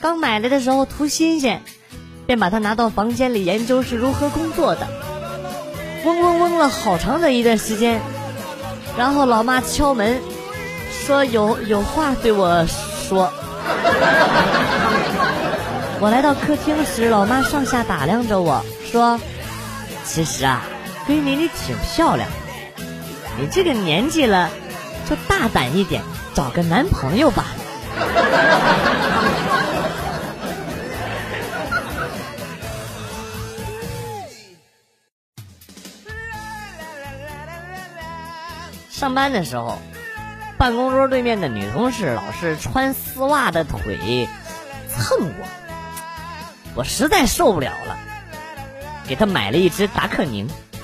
刚买来的时候图新鲜，便把它拿到房间里研究是如何工作的。嗡嗡嗡了好长的一段时间，然后老妈敲门，说有有话对我说。我来到客厅时，老妈上下打量着我说：“其实啊，闺女你挺漂亮，你这个年纪了，就大胆一点，找个男朋友吧。”上班的时候，办公桌对面的女同事老是穿丝袜的腿蹭我，我实在受不了了，给她买了一支达克宁。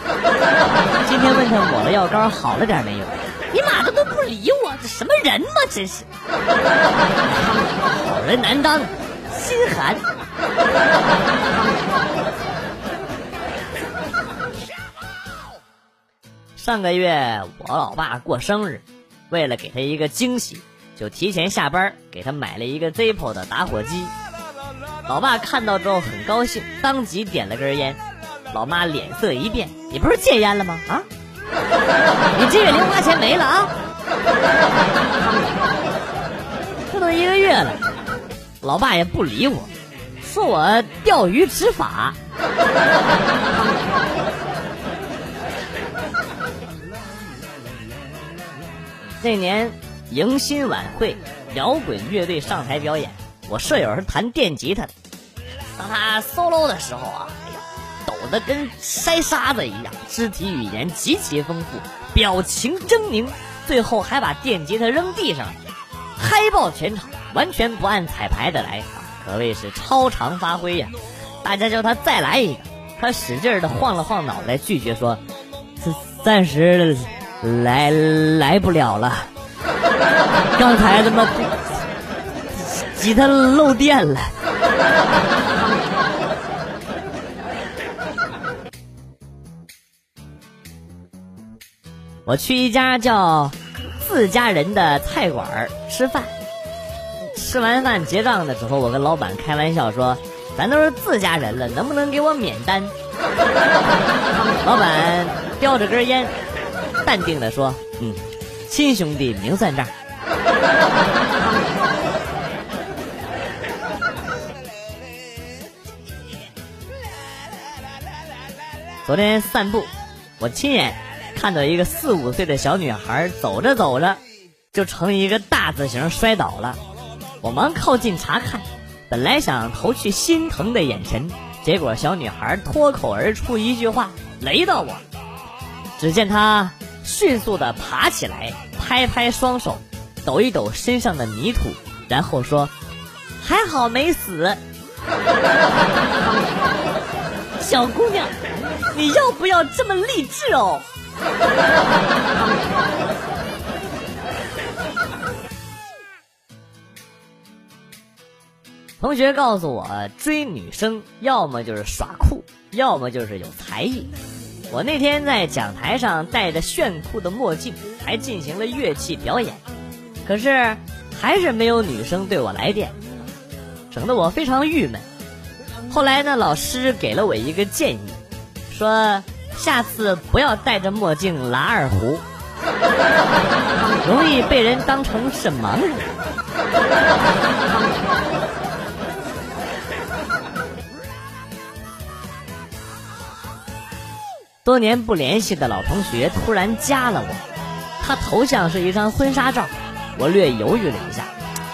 今天问她抹了药膏好了点没有？你妈的都不理我，这什么人嘛，真是！好人难当，心寒。上个月我老爸过生日，为了给他一个惊喜，就提前下班给他买了一个 Zippo 的打火机。老爸看到之后很高兴，当即点了根烟。老妈脸色一变：“你不是戒烟了吗？啊？你这月零花钱没了啊？这都一个月了，老爸也不理我，说我钓鱼执法。”那年迎新晚会，摇滚乐队上台表演，我舍友是弹电吉他的。当他 solo 的时候啊，哎呀，抖得跟筛沙子一样，肢体语言极其丰富，表情狰狞，最后还把电吉他扔地上，嗨爆全场，完全不按彩排的来，啊可谓是超常发挥呀！大家叫他再来一个，他使劲的晃了晃脑袋，拒绝说：“暂时。”来来不了了，刚才他妈吉他漏电了。我去一家叫自家人的菜馆吃饭，吃完饭结账的时候，我跟老板开玩笑说：“咱都是自家人了，能不能给我免单？”老板叼着根烟。淡定的说：“嗯，亲兄弟明算账。”昨天散步，我亲眼看到一个四五岁的小女孩走着走着，就成一个大字形摔倒了。我忙靠近查看，本来想投去心疼的眼神，结果小女孩脱口而出一句话，雷到我。只见她。迅速的爬起来，拍拍双手，抖一抖身上的泥土，然后说：“还好没死。” 小姑娘，你要不要这么励志哦？同学告诉我，追女生要么就是耍酷，要么就是有才艺。我那天在讲台上戴着炫酷的墨镜，还进行了乐器表演，可是还是没有女生对我来电，整得我非常郁闷。后来呢，老师给了我一个建议，说下次不要戴着墨镜拉二胡，容易被人当成是盲人。多年不联系的老同学突然加了我，他头像是一张婚纱照，我略犹豫了一下，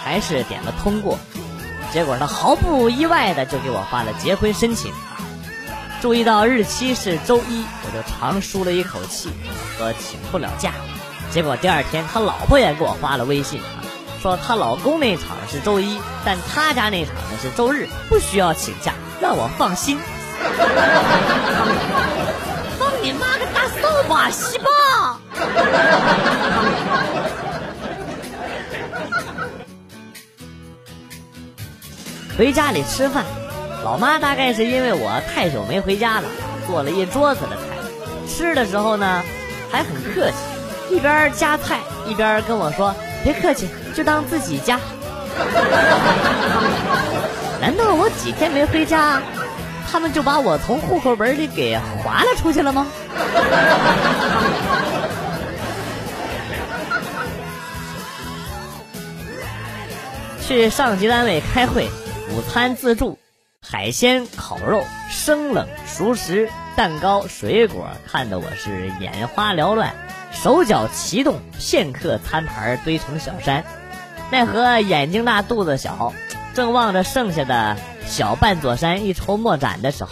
还是点了通过。结果他毫不意外的就给我发了结婚申请。注意到日期是周一，我就长舒了一口气，说请不了假。结果第二天他老婆也给我发了微信，说她老公那场是周一，但她家那场呢是周日，不需要请假，让我放心。你妈个大扫把，西吧！回家里吃饭，老妈大概是因为我太久没回家了，做了一桌子的菜。吃的时候呢，还很客气，一边夹菜一边跟我说：“别客气，就当自己家。”难道我几天没回家，他们就把我从户口本里给划了出去了吗？去上级单位开会。午餐自助，海鲜、烤肉、生冷、熟食、蛋糕、水果，看得我是眼花缭乱，手脚齐动，片刻餐盘堆成小山。奈何眼睛大肚子小，正望着剩下的小半座山一筹莫展的时候，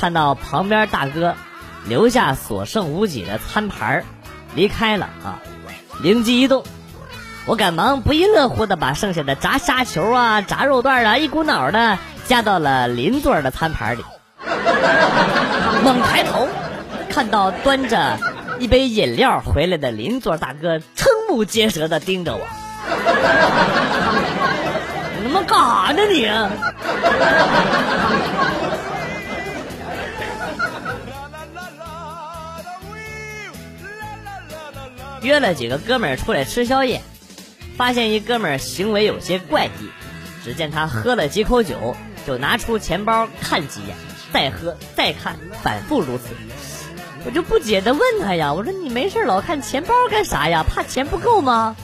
看到旁边大哥留下所剩无几的餐盘离开了啊！灵机一动。我赶忙不亦乐乎的把剩下的炸虾球啊、炸肉段啊一股脑的加到了邻座的餐盘里。猛抬头，看到端着一杯饮料回来的邻座大哥瞠目结舌的盯着我。你他妈干啥呢你？约了几个哥们儿出来吃宵夜。发现一哥们儿行为有些怪异，只见他喝了几口酒，就拿出钱包看几眼，再喝再看，反复如此。我就不解的问他呀，我说你没事老看钱包干啥呀？怕钱不够吗？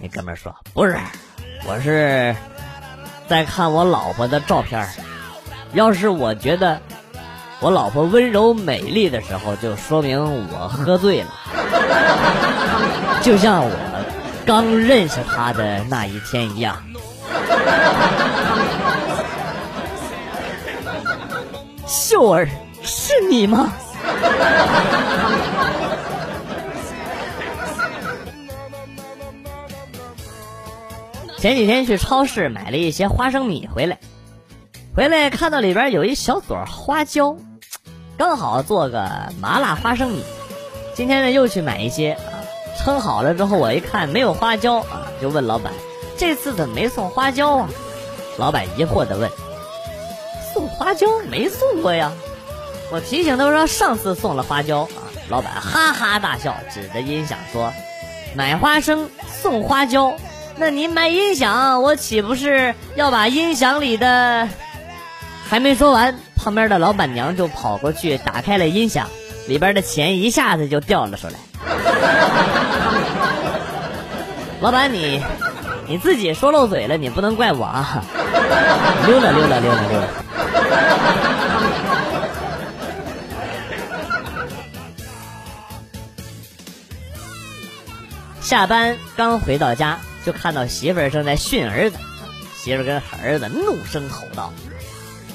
那哥们儿说不是，我是在看我老婆的照片要是我觉得我老婆温柔美丽的时候，就说明我喝醉了，就像我。刚认识她的那一天一样，秀儿，是你吗？前几天去超市买了一些花生米回来，回来看到里边有一小撮花椒，刚好做个麻辣花生米。今天呢又去买一些。啊称好了之后，我一看没有花椒啊，就问老板：“这次怎么没送花椒啊？”老板疑惑的问：“送花椒没送过呀？”我提醒他说：“上次送了花椒啊。”老板哈哈大笑，指着音响说：“买花生送花椒，那您买音响，我岂不是要把音响里的……”还没说完，旁边的老板娘就跑过去打开了音响，里边的钱一下子就掉了出来。老板，你你自己说漏嘴了，你不能怪我啊！溜了溜了溜了溜了。下班刚回到家，就看到媳妇儿正在训儿子，媳妇儿跟儿子怒声吼道：“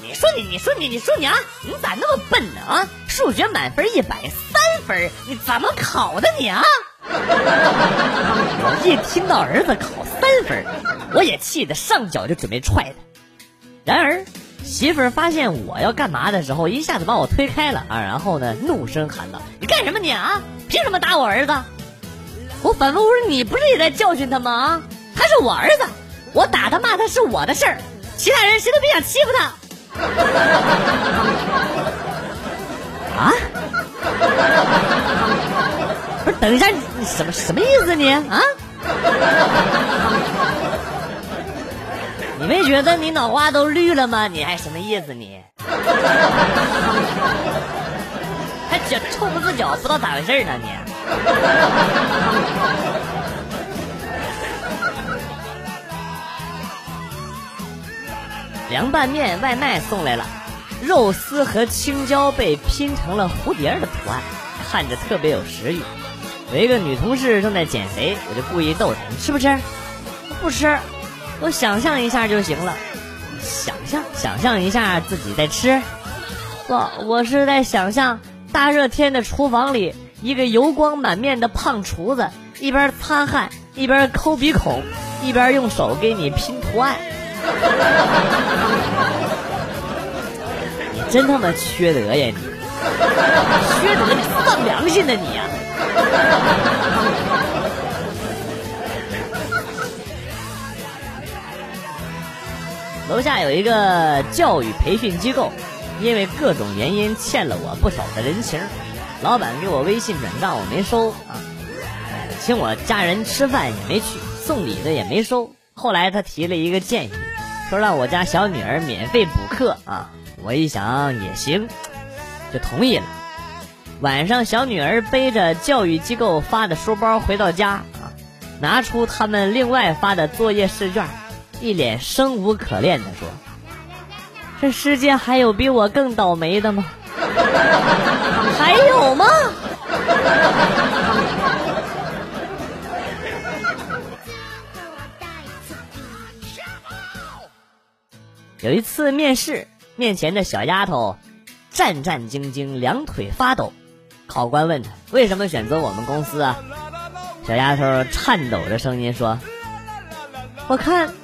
你说你，你说你，你说你啊，你咋那么笨呢啊？数学满分一百三分，你怎么考的你啊？” 我一听到儿子考三分，我也气得上脚就准备踹他。然而媳妇儿发现我要干嘛的时候，一下子把我推开了啊！然后呢，怒声喊道：“你干什么你啊？凭什么打我儿子？”我反问：“我说你不是也在教训他吗？啊，他是我儿子，我打他骂他是我的事儿，其他人谁都别想欺负他。”啊？不是，等一下，你什么什么意思你啊？你没觉得你脑瓜都绿了吗？你还什么意思你？还脚臭不自脚，不知道咋回事呢你？凉拌面外卖送来了，肉丝和青椒被拼成了蝴蝶的图案，看着特别有食欲。有一个女同事正在减肥，我就故意逗她：“你吃不吃？不吃，我想象一下就行了。想象，想象一下自己在吃。不，我是在想象大热天的厨房里，一个油光满面的胖厨子，一边擦汗一边抠鼻孔，一边用手给你拼图案。你 真他妈缺德呀你！缺德，丧良心的你呀！楼下有一个教育培训机构，因为各种原因欠了我不少的人情，老板给我微信转账我没收啊，请我家人吃饭也没去，送礼的也没收。后来他提了一个建议，说让我家小女儿免费补课啊，我一想也行，就同意了。晚上小女儿背着教育机构发的书包回到家啊，拿出他们另外发的作业试卷。一脸生无可恋的说：“这世界还有比我更倒霉的吗？还有吗？”有一次面试，面前的小丫头战战兢兢，两腿发抖。考官问她：“为什么选择我们公司啊？”小丫头颤抖着声音说：“我看。”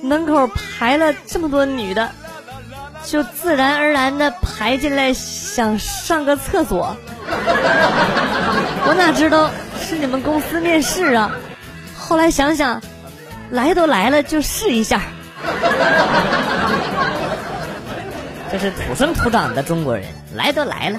门口排了这么多女的，就自然而然的排进来想上个厕所。我哪知道是你们公司面试啊？后来想想，来都来了就试一下。这是土生土长的中国人，来都来了。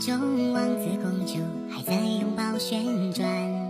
中，王子公主还在拥抱旋转。